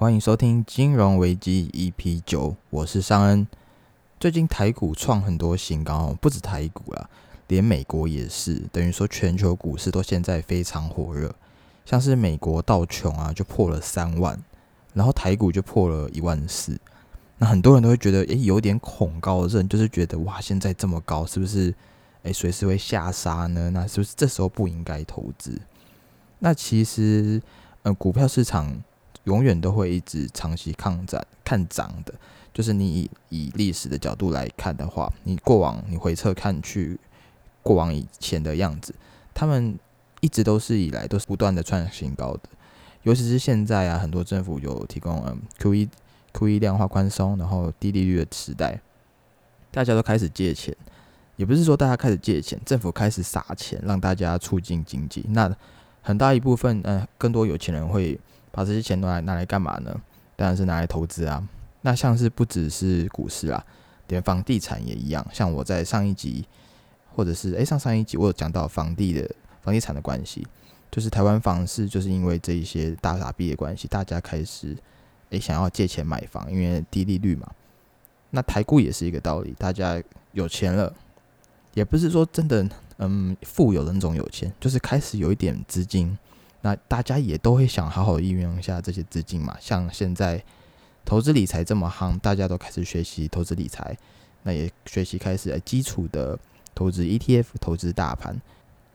欢迎收听金融危机 EP 九，我是尚恩。最近台股创很多新高，不止台股啦，连美国也是，等于说全球股市都现在非常火热。像是美国道琼啊，就破了三万，然后台股就破了一万四。那很多人都会觉得，诶，有点恐高症，就是觉得哇，现在这么高，是不是？诶，随时会下杀呢？那是不是这时候不应该投资？那其实，呃，股票市场永远都会一直长期抗涨、看涨的。就是你以以历史的角度来看的话，你过往你回侧看去，过往以前的样子，他们一直都是以来都是不断的创新高的。尤其是现在啊，很多政府有提供嗯 Q 一 Q 一量化宽松，然后低利率的时代，大家都开始借钱，也不是说大家开始借钱，政府开始撒钱让大家促进经济。那很大一部分，嗯，更多有钱人会把这些钱拿来拿来干嘛呢？当然是拿来投资啊。那像是不只是股市啊，连房地产也一样。像我在上一集，或者是诶上上一集，我有讲到房地的房地产的关系，就是台湾房市就是因为这一些大傻逼的关系，大家开始诶想要借钱买房，因为低利率嘛。那台股也是一个道理，大家有钱了，也不是说真的嗯富有的那种有钱，就是开始有一点资金，那大家也都会想好好运用一下这些资金嘛。像现在。投资理财这么夯，大家都开始学习投资理财，那也学习开始基础的投资 ETF、投资大盘，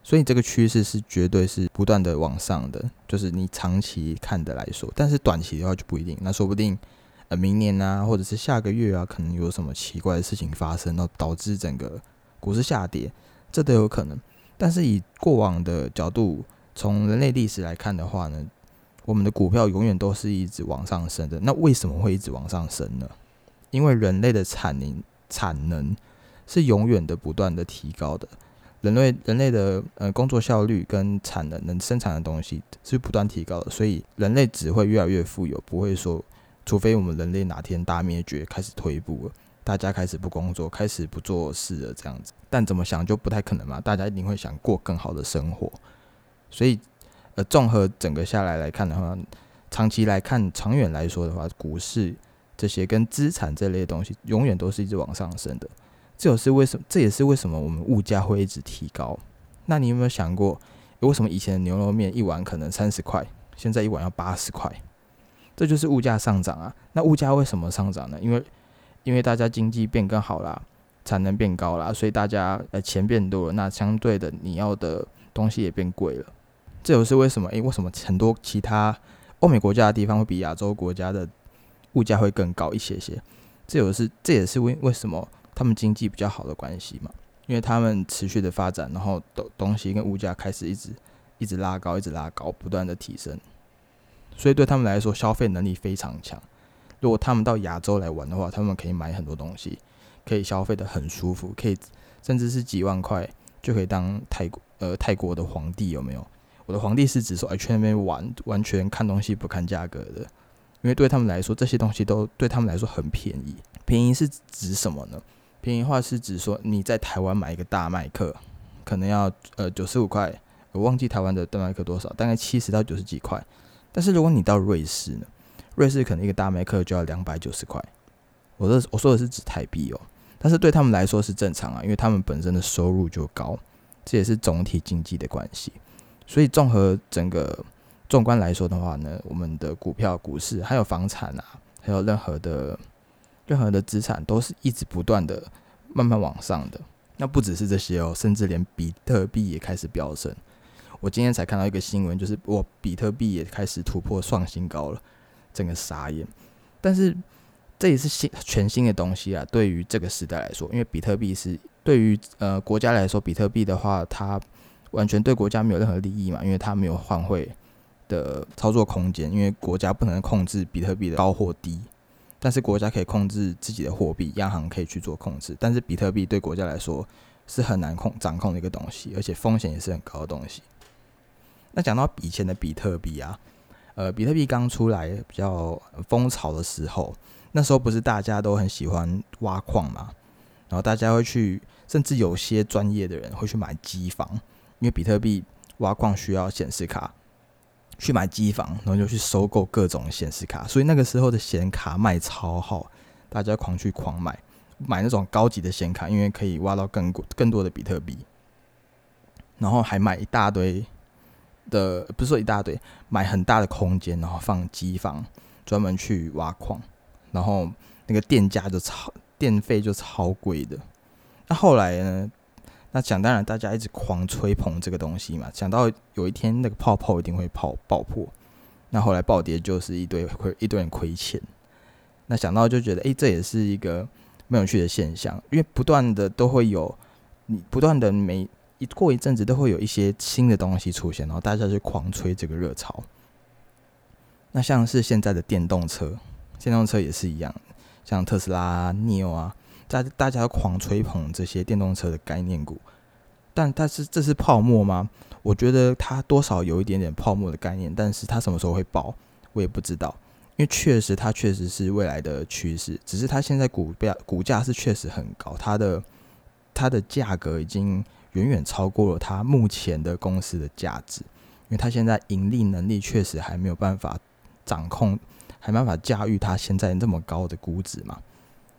所以这个趋势是绝对是不断的往上的，就是你长期看的来说，但是短期的话就不一定，那说不定呃明年啊，或者是下个月啊，可能有什么奇怪的事情发生，然后导致整个股市下跌，这都有可能。但是以过往的角度，从人类历史来看的话呢？我们的股票永远都是一直往上升的，那为什么会一直往上升呢？因为人类的产能产能是永远的不断的提高的，人类人类的呃工作效率跟产能能生产的东西是不断提高的，所以人类只会越来越富有，不会说除非我们人类哪天大灭绝开始退步了，大家开始不工作，开始不做事了这样子，但怎么想就不太可能嘛，大家一定会想过更好的生活，所以。呃，综合整个下来来看的话，长期来看，长远来说的话，股市这些跟资产这类东西，永远都是一直往上升的。这也是为什么？这也是为什么我们物价会一直提高。那你有没有想过，为什么以前的牛肉面一碗可能三十块，现在一碗要八十块？这就是物价上涨啊。那物价为什么上涨呢？因为因为大家经济变更好啦，产能变高啦，所以大家呃钱变多了，那相对的你要的东西也变贵了。这也是为什么？诶，为什么很多其他欧美国家的地方会比亚洲国家的物价会更高一些些？这也是这也是为为什么他们经济比较好的关系嘛？因为他们持续的发展，然后东东西跟物价开始一直一直拉高，一直拉高，不断的提升，所以对他们来说消费能力非常强。如果他们到亚洲来玩的话，他们可以买很多东西，可以消费的很舒服，可以甚至是几万块就可以当泰国呃泰国的皇帝，有没有？我的皇帝是指说，哎，去那边玩，完全看东西不看价格的，因为对他们来说，这些东西都对他们来说很便宜。便宜是指什么呢？便宜话是指说，你在台湾买一个大麦克，可能要呃九十五块，我忘记台湾的大麦克多少，大概七十到九十几块。但是如果你到瑞士呢，瑞士可能一个大麦克就要两百九十块。我的我说的是指台币哦，但是对他们来说是正常啊，因为他们本身的收入就高，这也是总体经济的关系。所以，综合整个纵观来说的话呢，我们的股票、股市还有房产啊，还有任何的任何的资产，都是一直不断的慢慢往上的。那不只是这些哦，甚至连比特币也开始飙升。我今天才看到一个新闻，就是我比特币也开始突破创新高了，整个傻眼。但是这也是新全新的东西啊，对于这个时代来说，因为比特币是对于呃国家来说，比特币的话，它完全对国家没有任何利益嘛，因为它没有换汇的操作空间，因为国家不能控制比特币的高或低，但是国家可以控制自己的货币，央行可以去做控制，但是比特币对国家来说是很难控掌控的一个东西，而且风险也是很高的东西。那讲到以前的比特币啊，呃，比特币刚出来比较风潮的时候，那时候不是大家都很喜欢挖矿嘛，然后大家会去，甚至有些专业的人会去买机房。因为比特币挖矿需要显示卡，去买机房，然后就去收购各种显示卡，所以那个时候的显卡卖超好，大家狂去狂买，买那种高级的显卡，因为可以挖到更更多的比特币，然后还买一大堆的，不是说一大堆，买很大的空间，然后放机房，专门去挖矿，然后那个电价就超，电费就超贵的。那后来呢？那想当然，大家一直狂吹捧这个东西嘛，想到有一天那个泡泡一定会泡爆破，那后来暴跌就是一堆亏一堆人亏钱，那想到就觉得，哎，这也是一个蛮有趣的现象，因为不断的都会有，你不断的每一过一阵子都会有一些新的东西出现，然后大家就狂吹这个热潮。那像是现在的电动车，电动车也是一样，像特斯拉、Neo 啊。在大家狂吹捧这些电动车的概念股，但但是这是泡沫吗？我觉得它多少有一点点泡沫的概念，但是它什么时候会爆，我也不知道。因为确实它确实是未来的趋势，只是它现在股价股价是确实很高，它的它的价格已经远远超过了它目前的公司的价值，因为它现在盈利能力确实还没有办法掌控，还没办法驾驭它现在这么高的估值嘛。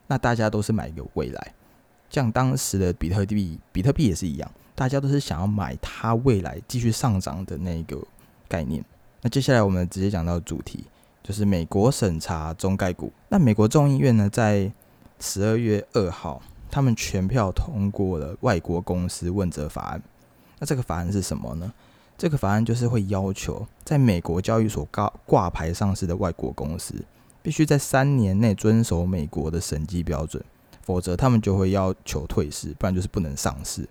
那大家都是买一个未来，像当时的比特币，比特币也是一样，大家都是想要买它未来继续上涨的那个概念。那接下来我们直接讲到主题，就是美国审查中概股。那美国众议院呢，在十二月二号，他们全票通过了外国公司问责法案。那这个法案是什么呢？这个法案就是会要求在美国交易所挂挂牌上市的外国公司。必须在三年内遵守美国的审计标准，否则他们就会要求退市，不然就是不能上市。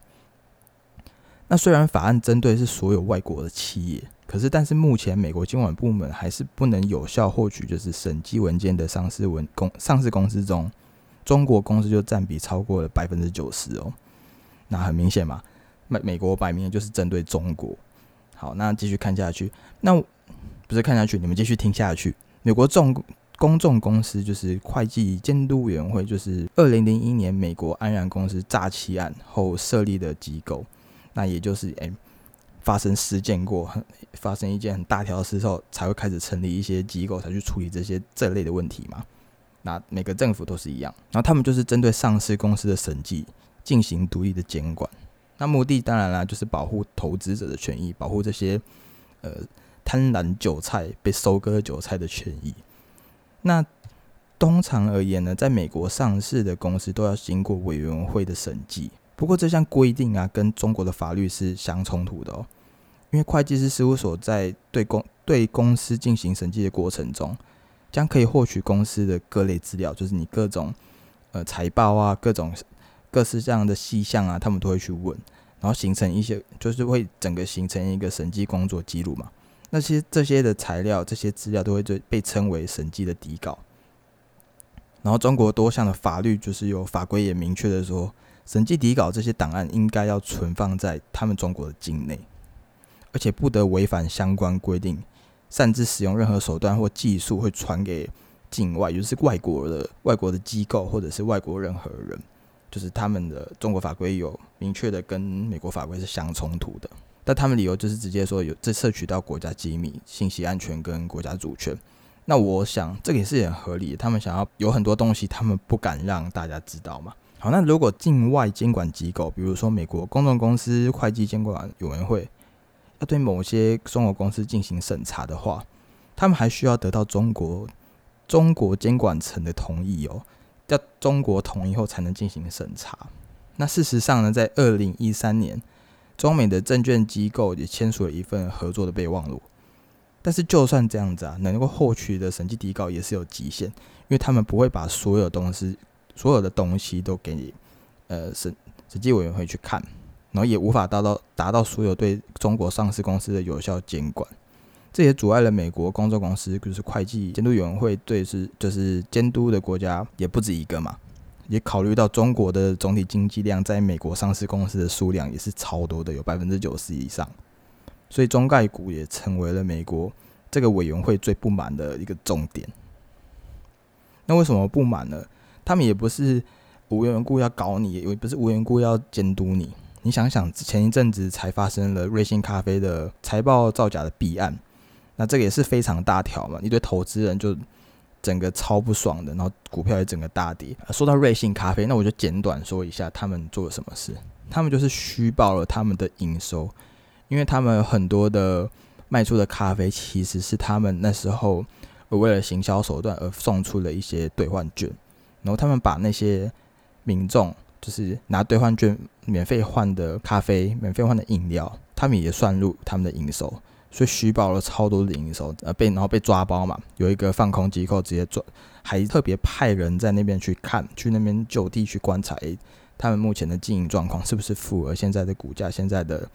那虽然法案针对是所有外国的企业，可是但是目前美国监管部门还是不能有效获取就是审计文件的上市文公上市公司中，中国公司就占比超过了百分之九十哦。那很明显嘛，美美国摆明就是针对中国。好，那继续看下去，那不是看下去，你们继续听下去，美国众。公众公司就是会计监督委员会，就是二零零一年美国安然公司诈欺案后设立的机构。那也就是诶，发生事件过，发生一件很大条的事之后，才会开始成立一些机构，才去处理这些这类的问题嘛。那每个政府都是一样，然后他们就是针对上市公司的审计进行独立的监管。那目的当然啦，就是保护投资者的权益，保护这些呃贪婪韭菜被收割韭菜的权益。那通常而言呢，在美国上市的公司都要经过委员会的审计。不过这项规定啊，跟中国的法律是相冲突的哦。因为会计师事务所在对公对公司进行审计的过程中，将可以获取公司的各类资料，就是你各种呃财报啊，各种各式这样的细项啊，他们都会去问，然后形成一些，就是会整个形成一个审计工作记录嘛。那些这些的材料、这些资料都会被被称为审计的底稿。然后中国多项的法律就是有法规也明确的说，审计底稿这些档案应该要存放在他们中国的境内，而且不得违反相关规定，擅自使用任何手段或技术会传给境外，就是外国的外国的机构或者是外国任何人，就是他们的中国法规有明确的跟美国法规是相冲突的。但他们理由就是直接说有这摄取到国家机密、信息安全跟国家主权。那我想这个也是很合理。他们想要有很多东西，他们不敢让大家知道嘛。好，那如果境外监管机构，比如说美国公众公司会计监管委员会，要对某些中国公司进行审查的话，他们还需要得到中国中国监管层的同意哦，要中国同意后才能进行审查。那事实上呢，在二零一三年。中美的证券机构也签署了一份合作的备忘录，但是就算这样子啊，能够获取的审计底稿也是有极限，因为他们不会把所有东西、所有的东西都给你呃审审计委员会去看，然后也无法达到达到所有对中国上市公司的有效监管，这也阻碍了美国公众公司就是会计监督委员会对是就是监督的国家也不止一个嘛。也考虑到中国的总体经济量，在美国上市公司的数量也是超多的，有百分之九十以上，所以中概股也成为了美国这个委员会最不满的一个重点。那为什么不满呢？他们也不是无缘故要搞你，也不是无缘故要监督你。你想想，前一阵子才发生了瑞幸咖啡的财报造假的弊案，那这个也是非常大条嘛，一堆投资人就整个超不爽的，然后股票也整个大跌。说到瑞幸咖啡，那我就简短说一下他们做了什么事。他们就是虚报了他们的营收，因为他们很多的卖出的咖啡其实是他们那时候为了行销手段而送出了一些兑换券，然后他们把那些民众就是拿兑换券免费换的咖啡、免费换的饮料，他们也算入他们的营收。所以虚报了超多的营收，呃，被然后被抓包嘛，有一个放空机构直接抓，还特别派人在那边去看，去那边就地去观察，他们目前的经营状况是不是符合现在的股价、现在的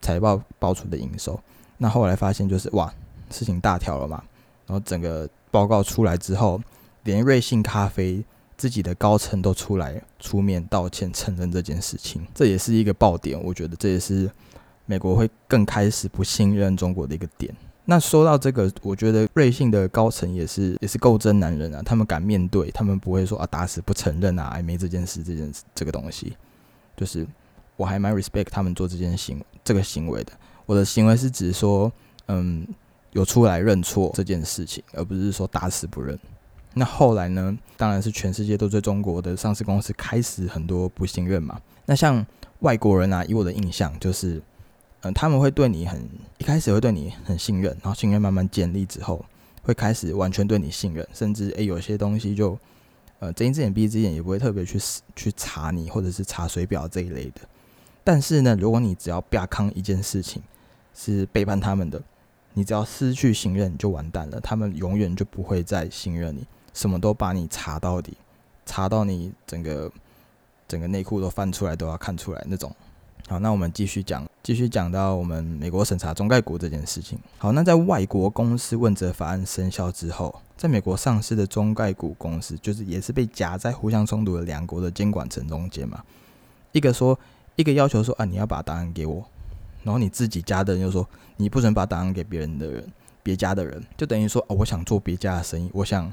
财报报出的营收。那后来发现就是哇，事情大条了嘛，然后整个报告出来之后，连瑞幸咖啡自己的高层都出来出面道歉，承认这件事情，这也是一个爆点，我觉得这也是。美国会更开始不信任中国的一个点。那说到这个，我觉得瑞幸的高层也是也是够真男人啊，他们敢面对，他们不会说啊打死不承认啊，没这件事这件事这个东西，就是我还蛮 respect 他们做这件行这个行为的。我的行为是指说，嗯，有出来认错这件事情，而不是说打死不认。那后来呢，当然是全世界都对中国的上市公司开始很多不信任嘛。那像外国人啊，以我的印象就是。嗯，他们会对你很一开始会对你很信任，然后信任慢慢建立之后，会开始完全对你信任，甚至诶有些东西就呃睁一只眼闭一只眼，也不会特别去去查你或者是查水表这一类的。但是呢，如果你只要不康一件事情是背叛他们的，你只要失去信任就完蛋了，他们永远就不会再信任你，什么都把你查到底，查到你整个整个内裤都翻出来都要看出来那种。好，那我们继续讲，继续讲到我们美国审查中概股这件事情。好，那在外国公司问责法案生效之后，在美国上市的中概股公司，就是也是被夹在互相冲突的两国的监管层中间嘛。一个说，一个要求说啊，你要把答案给我，然后你自己家的人又说，你不准把答案给别人的人，别家的人，就等于说，哦，我想做别家的生意，我想。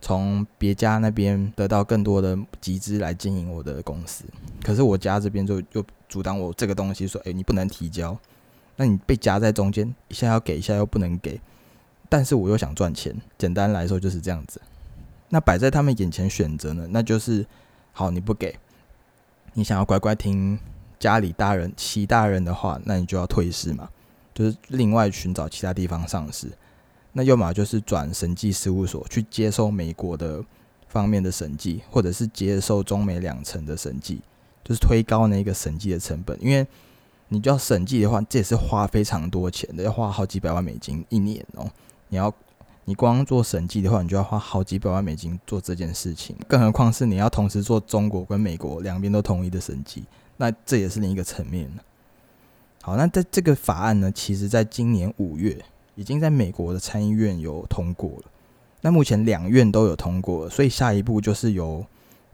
从别家那边得到更多的集资来经营我的公司，可是我家这边就又阻挡我这个东西，说：“哎，你不能提交。”那你被夹在中间，一下要给，一下又不能给，但是我又想赚钱。简单来说就是这样子。那摆在他们眼前选择呢？那就是好，你不给，你想要乖乖听家里大人、齐大人的话，那你就要退市嘛，就是另外寻找其他地方上市。那要么就是转审计事务所去接受美国的方面的审计，或者是接受中美两层的审计，就是推高那个审计的成本。因为你就要审计的话，这也是花非常多钱的，要花好几百万美金一年哦。你要你光做审计的话，你就要花好几百万美金做这件事情，更何况是你要同时做中国跟美国两边都同意的审计，那这也是另一个层面好，那在这个法案呢，其实在今年五月。已经在美国的参议院有通过了，那目前两院都有通过，所以下一步就是由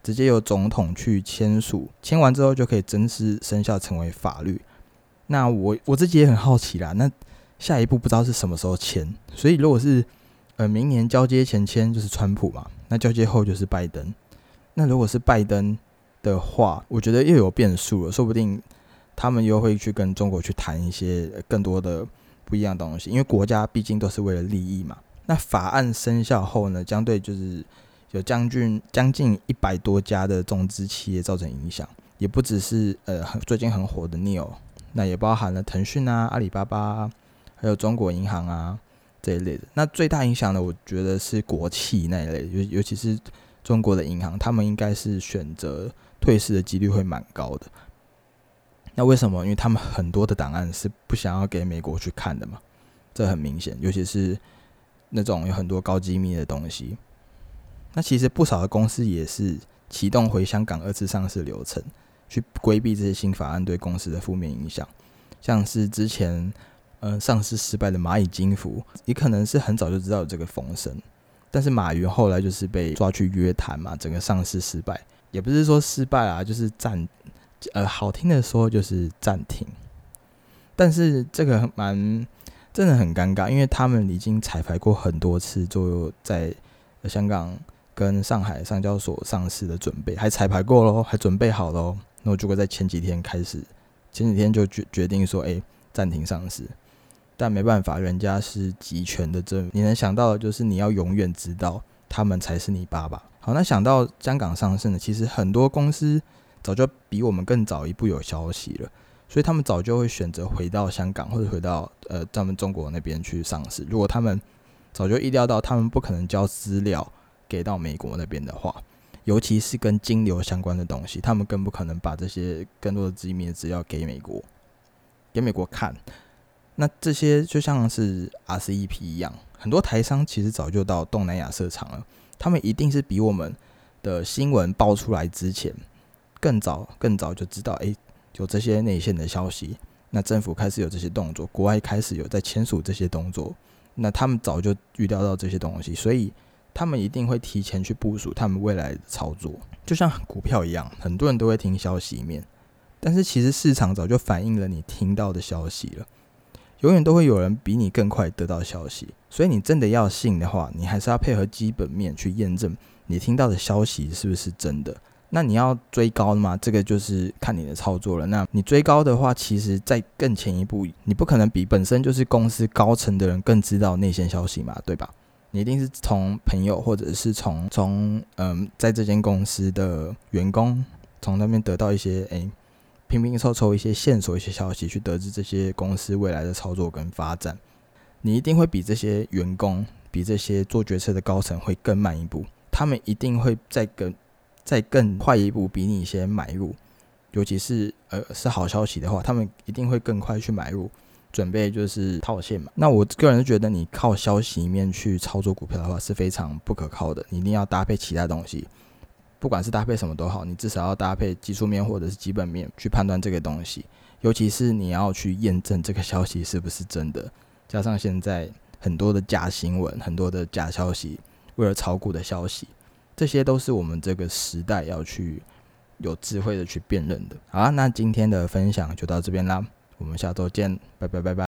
直接由总统去签署，签完之后就可以正式生效成为法律。那我我自己也很好奇啦，那下一步不知道是什么时候签，所以如果是呃明年交接前签就是川普嘛，那交接后就是拜登。那如果是拜登的话，我觉得又有变数了，说不定他们又会去跟中国去谈一些更多的。不一样的东西，因为国家毕竟都是为了利益嘛。那法案生效后呢，将对就是有将近将近一百多家的中资企业造成影响，也不只是呃最近很火的 Neo，那也包含了腾讯啊、阿里巴巴，还有中国银行啊这一类的。那最大影响呢，我觉得是国企那一类，尤尤其是中国的银行，他们应该是选择退市的几率会蛮高的。那为什么？因为他们很多的档案是不想要给美国去看的嘛，这很明显。尤其是那种有很多高机密的东西。那其实不少的公司也是启动回香港二次上市流程，去规避这些新法案对公司的负面影响。像是之前嗯上市失败的蚂蚁金服，也可能是很早就知道有这个风声，但是马云后来就是被抓去约谈嘛，整个上市失败，也不是说失败啊，就是暂。呃，好听的说就是暂停，但是这个蛮真的很尴尬，因为他们已经彩排过很多次，就在香港跟上海上交所上市的准备，还彩排过喽，还准备好喽，那我就会在前几天开始，前几天就决决定说，哎，暂停上市。但没办法，人家是集权的政，你能想到的就是你要永远知道他们才是你爸爸。好，那想到香港上市呢，其实很多公司早就比我们更早一步有消息了，所以他们早就会选择回到香港或者回到呃咱们中国那边去上市。如果他们早就意料到他们不可能交资料给到美国那边的话，尤其是跟金流相关的东西，他们更不可能把这些更多的机密资料给美国，给美国看。那这些就像是 RCEP 一样，很多台商其实早就到东南亚设厂了，他们一定是比我们的新闻爆出来之前更早、更早就知道，诶，有这些内线的消息。那政府开始有这些动作，国外开始有在签署这些动作，那他们早就预料到这些东西，所以他们一定会提前去部署他们未来的操作，就像股票一样，很多人都会听消息面，但是其实市场早就反映了你听到的消息了。永远都会有人比你更快得到消息，所以你真的要信的话，你还是要配合基本面去验证你听到的消息是不是真的。那你要追高嘛？这个就是看你的操作了。那你追高的话，其实再更前一步，你不可能比本身就是公司高层的人更知道内线消息嘛，对吧？你一定是从朋友或者是从从嗯，在这间公司的员工从那边得到一些诶。拼拼凑凑一些线索、一些消息，去得知这些公司未来的操作跟发展，你一定会比这些员工、比这些做决策的高层会更慢一步。他们一定会在更、再更快一步，比你先买入。尤其是呃是好消息的话，他们一定会更快去买入，准备就是套现嘛。那我个人觉得，你靠消息面去操作股票的话是非常不可靠的，你一定要搭配其他东西。不管是搭配什么都好，你至少要搭配技术面或者是基本面去判断这个东西，尤其是你要去验证这个消息是不是真的。加上现在很多的假新闻、很多的假消息，为了炒股的消息，这些都是我们这个时代要去有智慧的去辨认的。好，那今天的分享就到这边啦，我们下周见，拜拜拜拜。